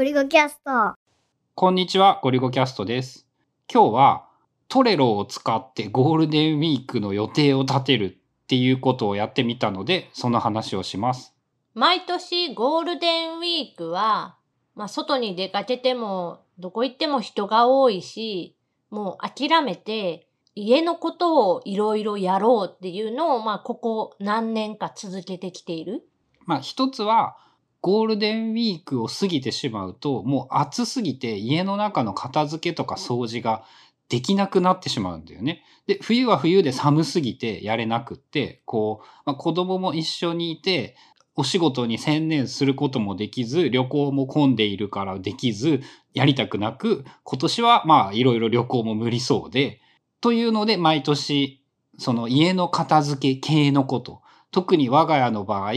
ゴリゴキャスト。こんにちは、ゴリゴキャストです。今日はトレロを使ってゴールデンウィークの予定を立てるっていうことをやってみたので、その話をします。毎年ゴールデンウィークは、まあ外に出かけても、どこ行っても人が多いし、もう諦めて、家のことをいろいろやろうっていうのを、まあここ何年か続けてきている。まあ一つは、ゴールデンウィークを過ぎてしまうと、もう暑すぎて家の中の片付けとか掃除ができなくなってしまうんだよね。で、冬は冬で寒すぎてやれなくって、こう、まあ、子供も一緒にいて、お仕事に専念することもできず、旅行も混んでいるからできず、やりたくなく、今年はまあいろいろ旅行も無理そうで、というので毎年、その家の片付け系のこと、特に我が家の場合、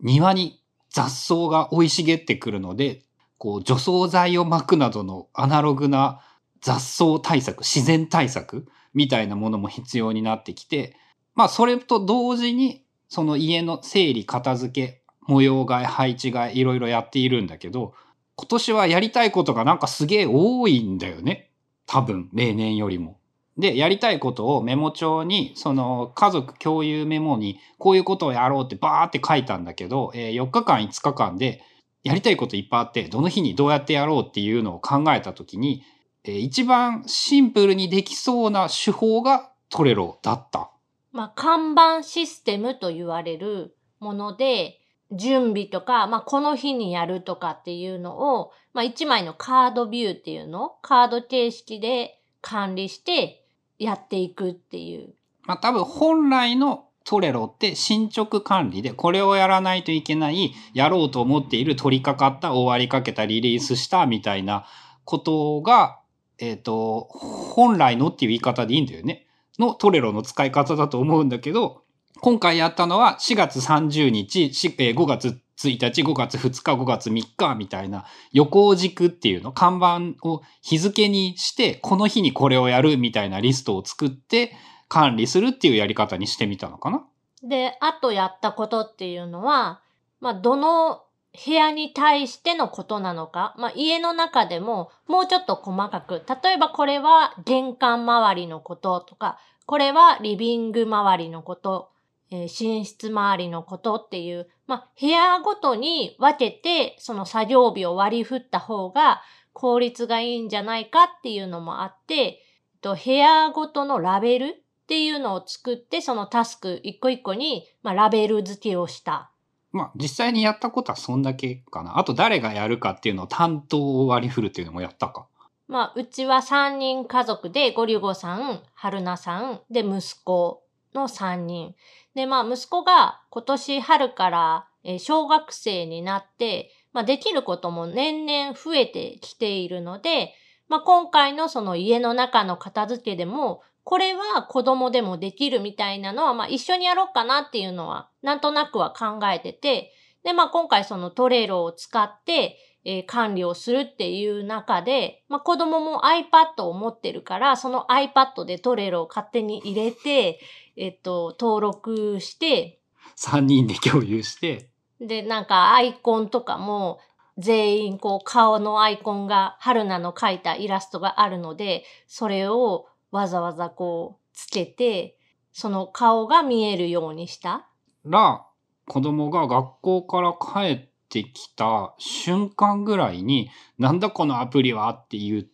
庭に雑草が生い茂ってくるので、こう除草剤を巻くなどのアナログな雑草対策、自然対策みたいなものも必要になってきて、まあそれと同時に、その家の整理、片付け、模様替え、配置替え、いろいろやっているんだけど、今年はやりたいことがなんかすげえ多いんだよね。多分、例年よりも。で、やりたいことをメモ帳に、その家族共有メモに、こういうことをやろうってバーって書いたんだけど、えー4日間、5日間で、やりたいこといっぱいあって、どの日にどうやってやろうっていうのを考えたときに、えー一番シンプルにできそうな手法がトレロだった。まあ看板システムと言われるもので、準備とか、まあこの日にやるとかっていうのを、まあ一枚のカードビューっていうのをカード形式で管理してやっていくっていう。まあ多分本来のトレロって進捗管理でこれをやらないといけない、やろうと思っている取り掛かった、終わりかけた、リリースしたみたいなことが、えっ、と、本来のっていう言い方でいいんだよね。のトレロの使い方だと思うんだけど、今回やったのは4月30日、えー5月1日、5月2日、5月3日みたいな横軸っていうの、看板を日付にして、この日にこれをやるみたいなリストを作って管理するっていうやり方にしてみたのかな？で、あとやったことっていうのは、まあ、どの部屋に対してのことなのか、まあ、家の中でももうちょっと細かく、例えばこれは玄関周りのこととか、これはリビング周りのこと、えー寝室周りのことっていう、まあ、部屋ごとに分けて、その作業日を割り振った方が効率がいいんじゃないかっていうのもあって、と部屋ごとのラベルっていうのを作って、そのタスク一個一個に、まあ、ラベル付けをした。まあ実際にやったことはそんだけかな。あと誰がやるかっていうのを担当を割り振るっていうのもやったか。まあ、うちは3人家族で、ゴリゴさん、春菜さん、で、息子の3人。で、まあ、息子が今年春から、え小学生になって、まあ、できることも年々増えてきているので、まあ、今回のその家の中の片付けでも、これは子供でもできるみたいなのは、まあ、一緒にやろうかなっていうのは、なんとなくは考えてて、で、まあ、今回そのトレロを使って、えー管理をするっていう中で、まあ、子供も iPad を持ってるから、その iPad でトレロを勝手に入れて、えっと、登録して、3人で共有して、で、なんかアイコンとかも、全員こう顔のアイコンが、春菜の描いたイラストがあるので、それをわざわざこうつけて、その顔が見えるようにした。ら、子供が学校から帰ってきた瞬間ぐらいに、なんだこのアプリはって言って、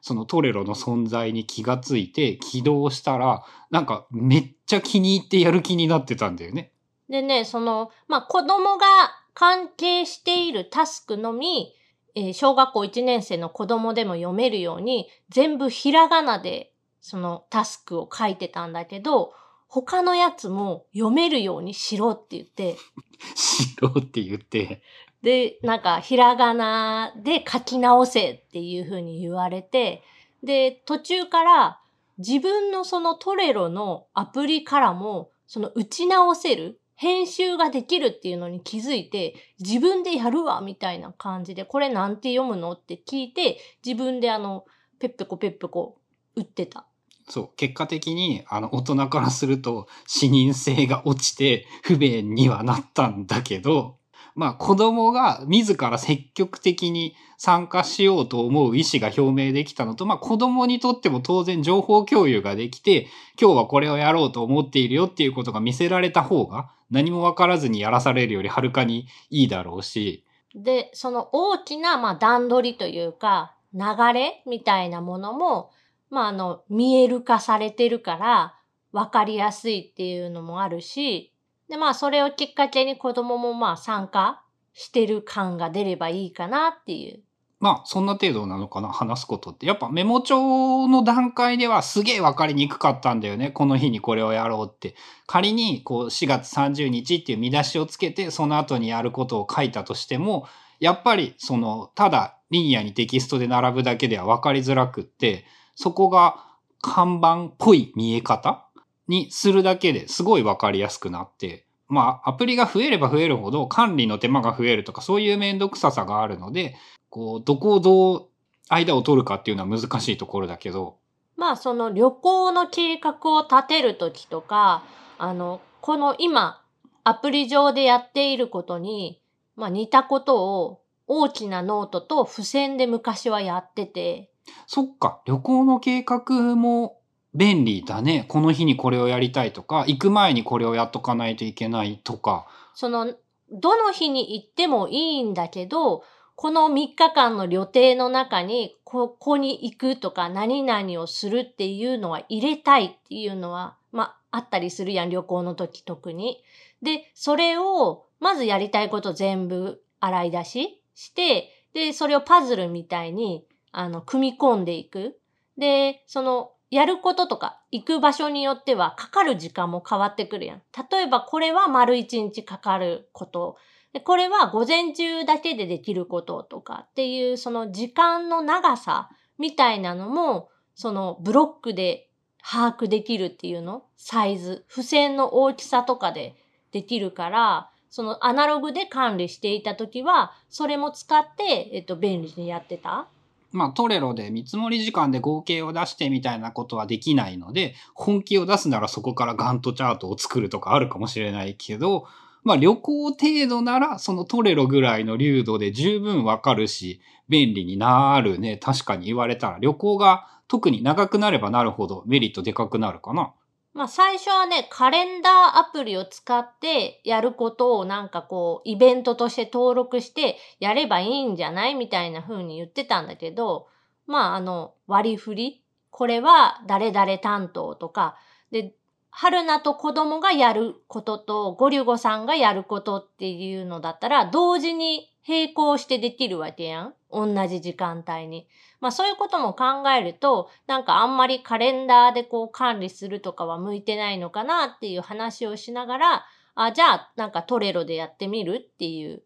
そのトレロの存在に気がついて起動したら、なんかめっちゃ気に入ってやる気になってたんだよね。でね、その、まあ、子供が関係しているタスクのみ、えー小学校1年生の子供でも読めるように、全部ひらがなで、そのタスクを書いてたんだけど、他のやつも読めるようにしろって言って、しろって言って、で、なんか、ひらがなで書き直せっていう風に言われて、で、途中から自分のそのトレロのアプリからも、その打ち直せる、編集ができるっていうのに気づいて、自分でやるわみたいな感じで、これなんて読むのって聞いて、自分であの、ペッペコペッペコ打ってた。そう、結果的に、あの、大人からすると、視認性が落ちて不便にはなったんだけど、まあ子供が自ら積極的に参加しようと思う意思が表明できたのと、まあ子供にとっても当然情報共有ができて、今日はこれをやろうと思っているよっていうことが見せられた方が、何もわからずにやらされるよりはるかにいいだろうし。で、その大きな、まあ段取りというか、流れみたいなものも、まああの、見える化されてるから、わかりやすいっていうのもあるし、で、まあ、それをきっかけに子供もまあ参加してる感が出ればいいかなっていう。まあ、そんな程度なのかな、話すことって。やっぱメモ帳の段階ではすげえわかりにくかったんだよね。この日にこれをやろうって。仮に、こう、4月30日っていう見出しをつけて、その後にやることを書いたとしても、やっぱり、その、ただ、リニアにテキストで並ぶだけではわかりづらくって、そこが看板っぽい見え方にするだけですごいわかりやすくなって、まあ、アプリが増えれば増えるほど管理の手間が増えるとか、そういうめんどくささがあるので、こう、どこをどう間を取るかっていうのは難しいところだけど。まあ、その旅行の計画を立てるときとか、あの、この今、アプリ上でやっていることに、まあ似たことを大きなノートと付箋で昔はやってて。そっか、旅行の計画も便利だね。この日にこれをやりたいとか、行く前にこれをやっとかないといけないとか。その、どの日に行ってもいいんだけど、この3日間の旅程の中に、ここに行くとか、何々をするっていうのは入れたいっていうのは、まあ、あったりするやん、旅行の時特に。で、それを、まずやりたいこと全部洗い出しして、で、それをパズルみたいに、あの、組み込んでいく。で、その、やることとか行く場所によってはかかる時間も変わってくるやん。例えばこれは丸一日かかること。でこれは午前中だけでできることとかっていうその時間の長さみたいなのもそのブロックで把握できるっていうの？サイズ、付箋の大きさとかでできるから、そのアナログで管理していた時は、それも使って、えっと、便利にやってた。まあ、トレロで見積もり時間で合計を出してみたいなことはできないので、本気を出すならそこからガントチャートを作るとかあるかもしれないけど、まあ、旅行程度なら、そのトレロぐらいの流度で十分わかるし、便利になるね。確かに言われたら、旅行が特に長くなればなるほどメリットでかくなるかな。まあ最初はね、カレンダーアプリを使ってやることをなんかこう、イベントとして登録してやればいいんじゃないみたいな風に言ってたんだけど、まああの、割り振りこれは誰々担当とか、で、春菜と子供がやることと、ゴリュゴさんがやることっていうのだったら、同時に並行してできるわけやん。同じ時間帯に。まあそういうことも考えると、なんかあんまりカレンダーでこう管理するとかは向いてないのかなっていう話をしながら、あ、じゃあなんかトレロでやってみるっていう。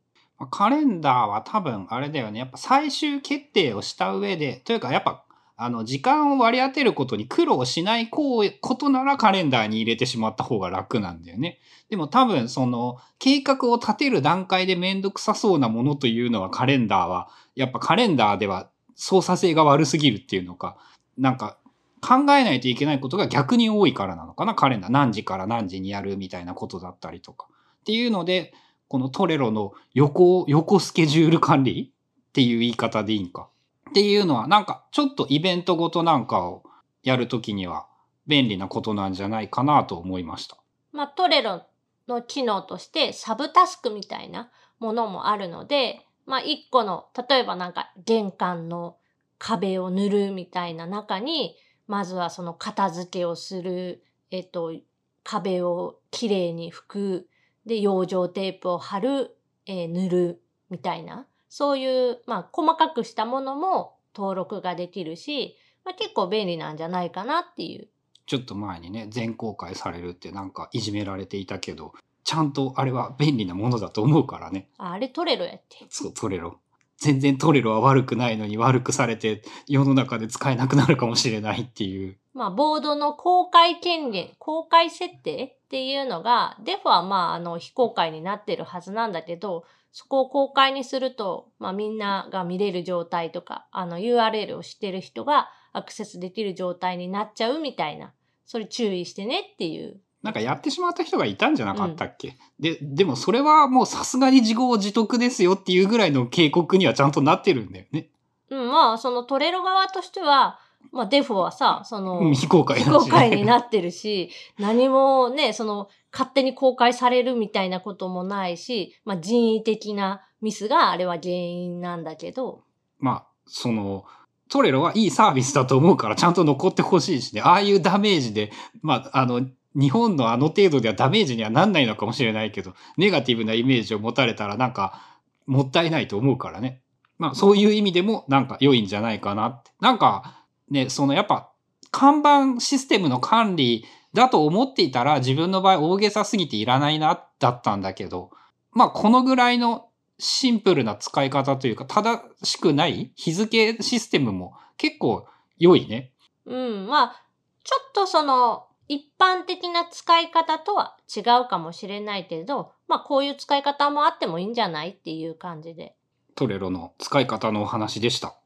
カレンダーは多分あれだよね。やっぱ最終決定をした上で、というかやっぱあの、時間を割り当てることに苦労しないこうことならカレンダーに入れてしまった方が楽なんだよね。でも多分その計画を立てる段階でめんどくさそうなものというのはカレンダーは、やっぱカレンダーでは操作性が悪すぎるっていうのか、なんか考えないといけないことが逆に多いからなのかな、カレンダー。何時から何時にやるみたいなことだったりとか。っていうので、このトレロの横、横スケジュール管理っていう言い方でいいんか。っていうのは、なんかちょっとイベントごとなんかをやるときには便利なことなんじゃないかなと思いました。まあ、トレロの機能としてサブタスクみたいなものもあるので、まあ、一個の、例えばなんか玄関の壁を塗るみたいな中に、まずはその片付けをする、えっと、壁をきれいに拭く、で、養生テープを貼る、えー、塗る、みたいな、そういう、まあ、細かくしたものも登録ができるし、まあ、結構便利なんじゃないかなっていう。ちょっと前にね、全公開されるってなんかいじめられていたけど、ちゃんとあれは便利なものだと思うからね。あれトレロやって。そう、トレロ。全然トレロは悪くないのに悪くされて世の中で使えなくなるかもしれないっていう。まあ、ボードの公開権限、公開設定っていうのが、デフはまあ、あの、非公開になってるはずなんだけど、そこを公開にすると、まあ、みんなが見れる状態とか、あの、URL を知ってる人がアクセスできる状態になっちゃうみたいな、それ注意してねっていう。なんかやってしまった人がいたんじゃなかったっけ、で、でもそれはもうさすがに自業自得ですよっていうぐらいの警告にはちゃんとなってるんだよね。うん、まあ、そのトレロ側としては、まあ、デフォはさ、その、うん非公開ね公開になってるし、何もね、その、勝手に公開されるみたいなこともないし、まあ、人為的なミスがあれは原因なんだけど、まあ、その、トレロはいいサービスだと思うからちゃんと残ってほしいしね。ああいうダメージで、まあ、あの、日本のあの程度ではダメージにはなんないのかもしれないけど、ネガティブなイメージを持たれたらなんか、もったいないと思うからね。まあ、そういう意味でもなんか良いんじゃないかなって。なんか、ね、そのやっぱ、看板システムの管理だと思っていたら自分の場合大げさすぎていらないな、だったんだけど、まあ、このぐらいのシンプルな使い方というか、正しくない日付システムも結構良いね。うん、まあ、ちょっとその、一般的な使い方とは違うかもしれないけど、まあ、こういう使い方もあってもいいんじゃない？っていう感じで。トレロの使い方のお話でした。